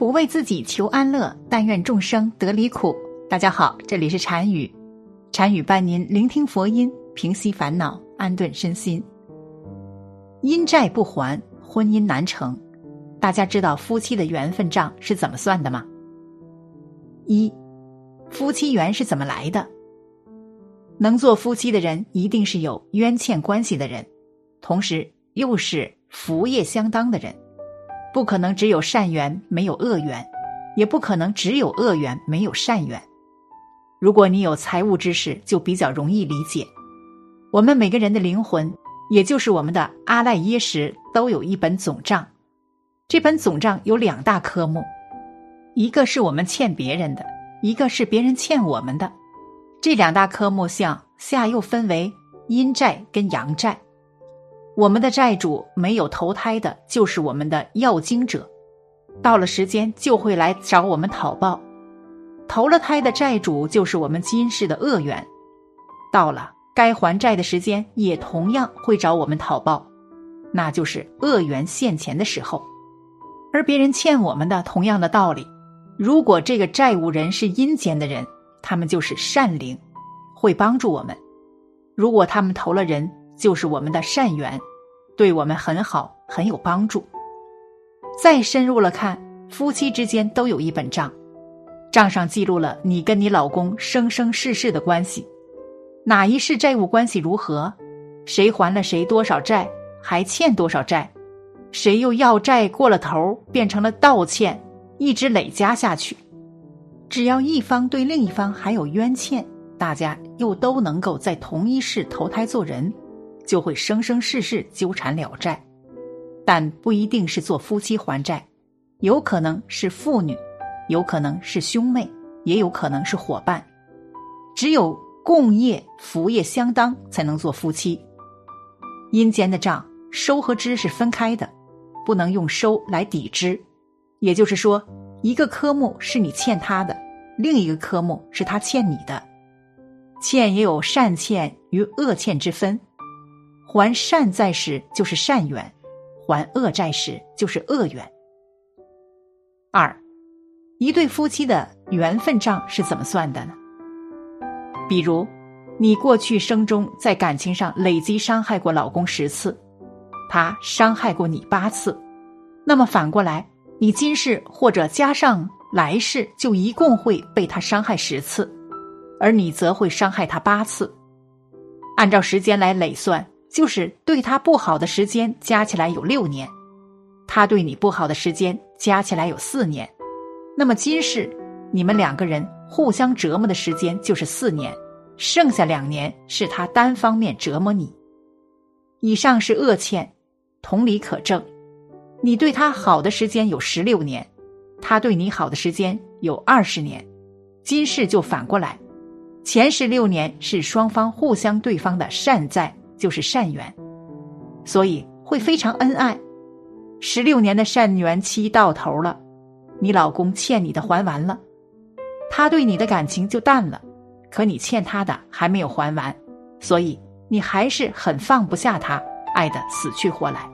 不为自己求安乐，但愿众生得离苦。大家好，这里是禅语，禅语伴您聆听佛音，平息烦恼，安顿身心。因债不还，婚姻难成。大家知道夫妻的缘分账是怎么算的吗？一，夫妻缘是怎么来的？能做夫妻的人，一定是有冤欠关系的人，同时又是福业相当的人。不可能只有善缘没有恶缘，也不可能只有恶缘没有善缘。如果你有财务知识，就比较容易理解。我们每个人的灵魂，也就是我们的阿赖耶识，都有一本总账。这本总账有两大科目，一个是我们欠别人的，一个是别人欠我们的。这两大科目向下又分为阴债跟阳债。我们的债主没有投胎的，就是我们的要经者，到了时间就会来找我们讨报。投了胎的债主就是我们今世的恶缘，到了该还债的时间，也同样会找我们讨报，那就是恶缘现前的时候。而别人欠我们的，同样的道理，如果这个债务人是阴间的人，他们就是善灵，会帮助我们；如果他们投了人，就是我们的善缘。对我们很好，很有帮助。再深入了看，夫妻之间都有一本账，账上记录了你跟你老公生生世世的关系，哪一世债务关系如何，谁还了谁多少债，还欠多少债，谁又要债过了头，变成了倒欠，一直累加下去。只要一方对另一方还有冤欠，大家又都能够在同一世投胎做人。就会生生世世纠缠了债，但不一定是做夫妻还债，有可能是父女，有可能是兄妹，也有可能是伙伴。只有共业福业相当，才能做夫妻。阴间的账收和支是分开的，不能用收来抵支。也就是说，一个科目是你欠他的，另一个科目是他欠你的。欠也有善欠与恶欠之分。还善债时就是善缘，还恶债时就是恶缘。二，一对夫妻的缘分账是怎么算的呢？比如，你过去生中在感情上累积伤害过老公十次，他伤害过你八次，那么反过来，你今世或者加上来世，就一共会被他伤害十次，而你则会伤害他八次。按照时间来累算。就是对他不好的时间加起来有六年，他对你不好的时间加起来有四年，那么今世你们两个人互相折磨的时间就是四年，剩下两年是他单方面折磨你。以上是恶欠，同理可证。你对他好的时间有十六年，他对你好的时间有二十年，今世就反过来，前十六年是双方互相对方的善债。就是善缘，所以会非常恩爱。十六年的善缘期到头了，你老公欠你的还完了，他对你的感情就淡了，可你欠他的还没有还完，所以你还是很放不下他，爱的死去活来。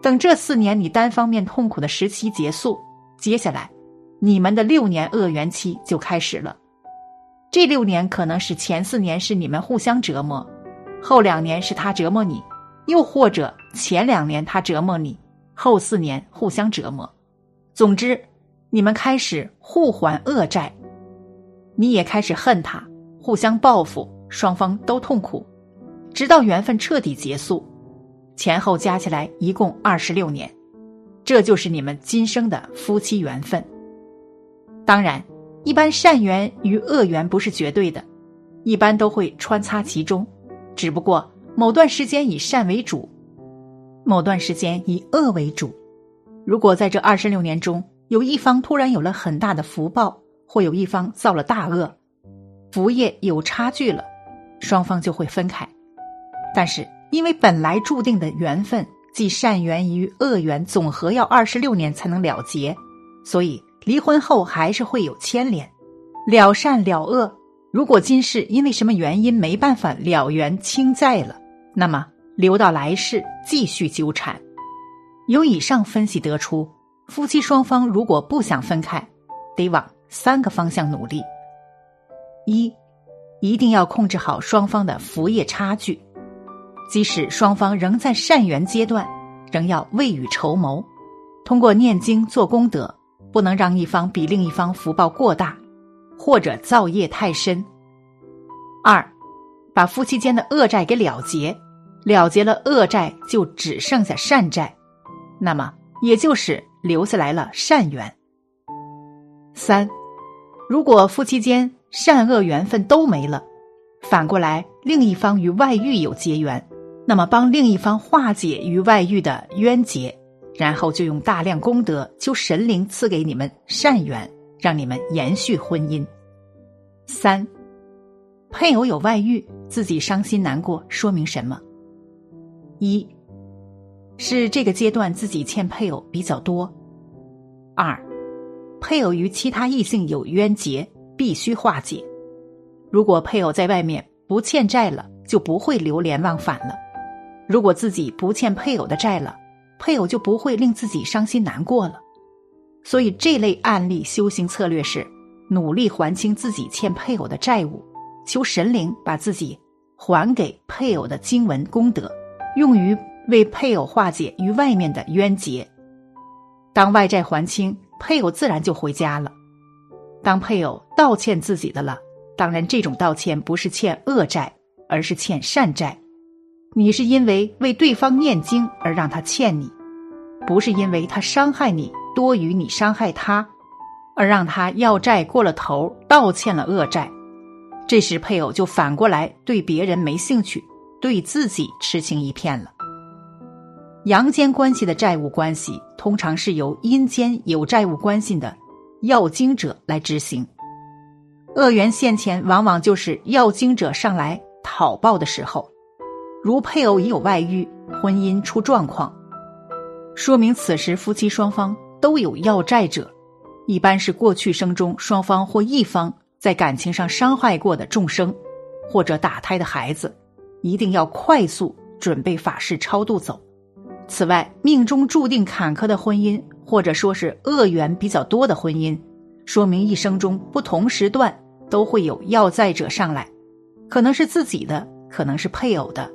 等这四年你单方面痛苦的时期结束，接下来你们的六年恶缘期就开始了。这六年可能是前四年是你们互相折磨。后两年是他折磨你，又或者前两年他折磨你，后四年互相折磨。总之，你们开始互还恶债，你也开始恨他，互相报复，双方都痛苦，直到缘分彻底结束。前后加起来一共二十六年，这就是你们今生的夫妻缘分。当然，一般善缘与恶缘不是绝对的，一般都会穿插其中。只不过某段时间以善为主，某段时间以恶为主。如果在这二十六年中有一方突然有了很大的福报，或有一方造了大恶，福业有差距了，双方就会分开。但是因为本来注定的缘分，即善缘与恶缘总和要二十六年才能了结，所以离婚后还是会有牵连，了善了恶。如果今世因为什么原因没办法了缘清债了，那么留到来世继续纠缠。由以上分析得出，夫妻双方如果不想分开，得往三个方向努力：一，一定要控制好双方的福业差距，即使双方仍在善缘阶段，仍要未雨绸缪，通过念经做功德，不能让一方比另一方福报过大，或者造业太深。二，把夫妻间的恶债给了结，了结了恶债，就只剩下善债，那么也就是留下来了善缘。三，如果夫妻间善恶缘分都没了，反过来另一方与外遇有结缘，那么帮另一方化解与外遇的冤结，然后就用大量功德求神灵赐给你们善缘，让你们延续婚姻。三，配偶有外遇，自己伤心难过，说明什么？一，是这个阶段自己欠配偶比较多。二。配偶与其他异性有冤结，必须化解。如果配偶在外面不欠债了，就不会流连忘返了；如果自己不欠配偶的债了，配偶就不会令自己伤心难过了。所以这类案例修行策略是努力还清自己欠配偶的债务，求神灵把自己还给配偶的经文功德，用于为配偶化解与外面的冤结。当外债还清。配偶自然就回家了。当配偶道歉自己的了，当然这种道歉不是欠恶债，而是欠善债。你是因为为对方念经而让他欠你，不是因为他伤害你多于你伤害他，而让他要债过了头，道歉了恶债。这时配偶就反过来对别人没兴趣，对自己痴情一片了。阳间关系的债务关系，通常是由阴间有债务关系的要经者来执行。恶缘现前，往往就是要经者上来讨报的时候。如配偶已有外遇，婚姻出状况，说明此时夫妻双方都有要债者，一般是过去生中双方或一方在感情上伤害过的众生，或者打胎的孩子，一定要快速准备法事超度走。此外，命中注定坎坷的婚姻，或者说是恶缘比较多的婚姻，说明一生中不同时段都会有要债者上来，可能是自己的，可能是配偶的。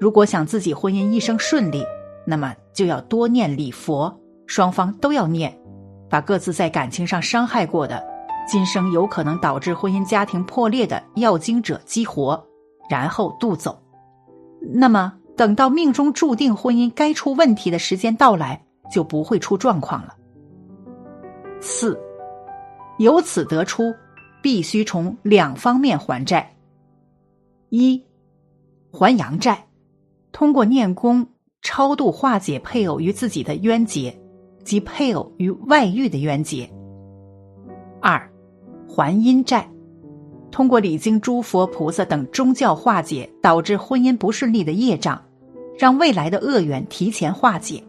如果想自己婚姻一生顺利，那么就要多念礼佛，双方都要念，把各自在感情上伤害过的，今生有可能导致婚姻家庭破裂的要经者激活，然后渡走。那么。等到命中注定婚姻该出问题的时间到来，就不会出状况了。四，由此得出，必须从两方面还债：一，还阳债，通过念功超度化解配偶与自己的冤结及配偶与外遇的冤结；二，还阴债。通过礼敬诸佛菩萨等宗教化解导致婚姻不顺利的业障，让未来的恶缘提前化解。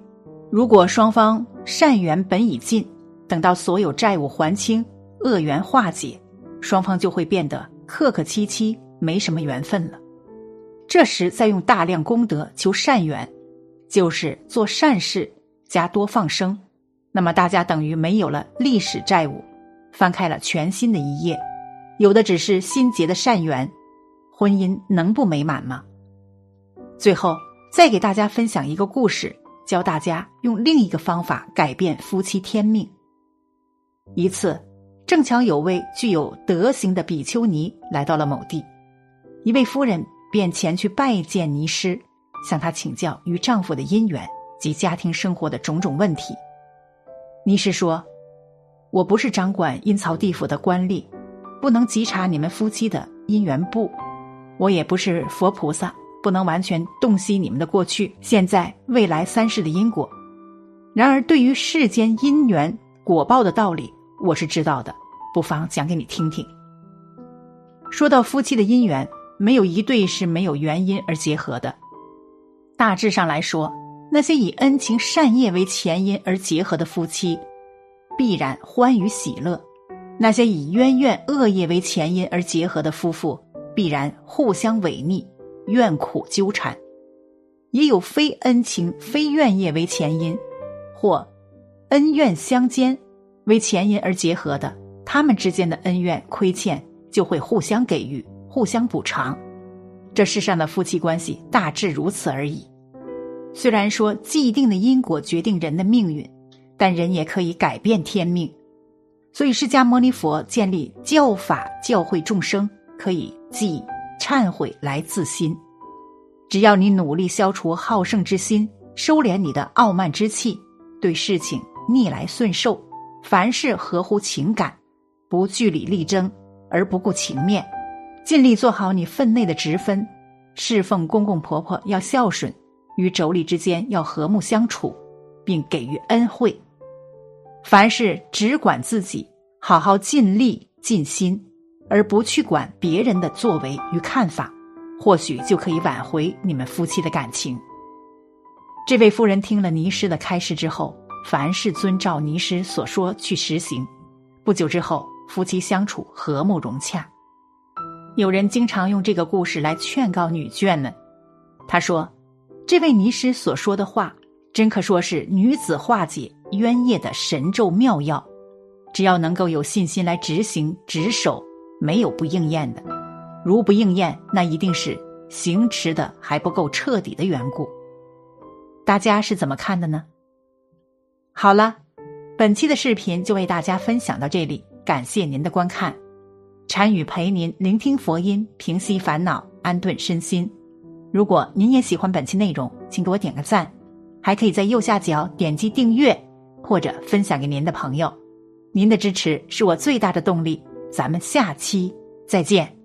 如果双方善缘本已尽，等到所有债务还清、恶缘化解，双方就会变得客客气气，没什么缘分了。这时再用大量功德求善缘，就是做善事加多放生，那么大家等于没有了历史债务，翻开了全新的一页。有的只是心结的善缘，婚姻能不美满吗？最后再给大家分享一个故事，教大家用另一个方法改变夫妻天命。一次，正巧有位具有德行的比丘尼来到了某地，一位夫人便前去拜见尼师，向他请教与丈夫的姻缘及家庭生活的种种问题。你是说：“我不是掌管阴曹地府的官吏。”不能稽查你们夫妻的姻缘簿，我也不是佛菩萨，不能完全洞悉你们的过去、现在、未来三世的因果。然而，对于世间因缘果报的道理，我是知道的，不妨讲给你听听。说到夫妻的姻缘，没有一对是没有原因而结合的。大致上来说，那些以恩情善业为前因而结合的夫妻，必然欢愉喜乐。那些以冤怨恶业为前因而结合的夫妇，必然互相违逆、怨苦纠缠；也有非恩情、非怨业为前因，或恩怨相间，为前因而结合的，他们之间的恩怨亏欠就会互相给予、互相补偿。这世上的夫妻关系大致如此而已。虽然说既定的因果决定人的命运，但人也可以改变天命。所以，释迦牟尼佛建立教法，教诲众生，可以即忏悔来自心。只要你努力消除好胜之心，收敛你的傲慢之气，对事情逆来顺受，凡事合乎情感，不据理力争，而不顾情面，尽力做好你分内的职分，侍奉公公婆婆要孝顺，与妯娌之间要和睦相处，并给予恩惠。凡事只管自己，好好尽力尽心，而不去管别人的作为与看法，或许就可以挽回你们夫妻的感情。这位夫人听了尼师的开示之后，凡事遵照尼师所说去实行，不久之后，夫妻相处和睦融洽。有人经常用这个故事来劝告女眷们，他说：“这位尼师所说的话，真可说是女子化解。”冤业的神咒妙药，只要能够有信心来执行执守，没有不应验的。如不应验，那一定是行持的还不够彻底的缘故。大家是怎么看的呢？好了，本期的视频就为大家分享到这里，感谢您的观看。禅语陪您聆听佛音，平息烦恼，安顿身心。如果您也喜欢本期内容，请给我点个赞，还可以在右下角点击订阅。或者分享给您的朋友，您的支持是我最大的动力。咱们下期再见。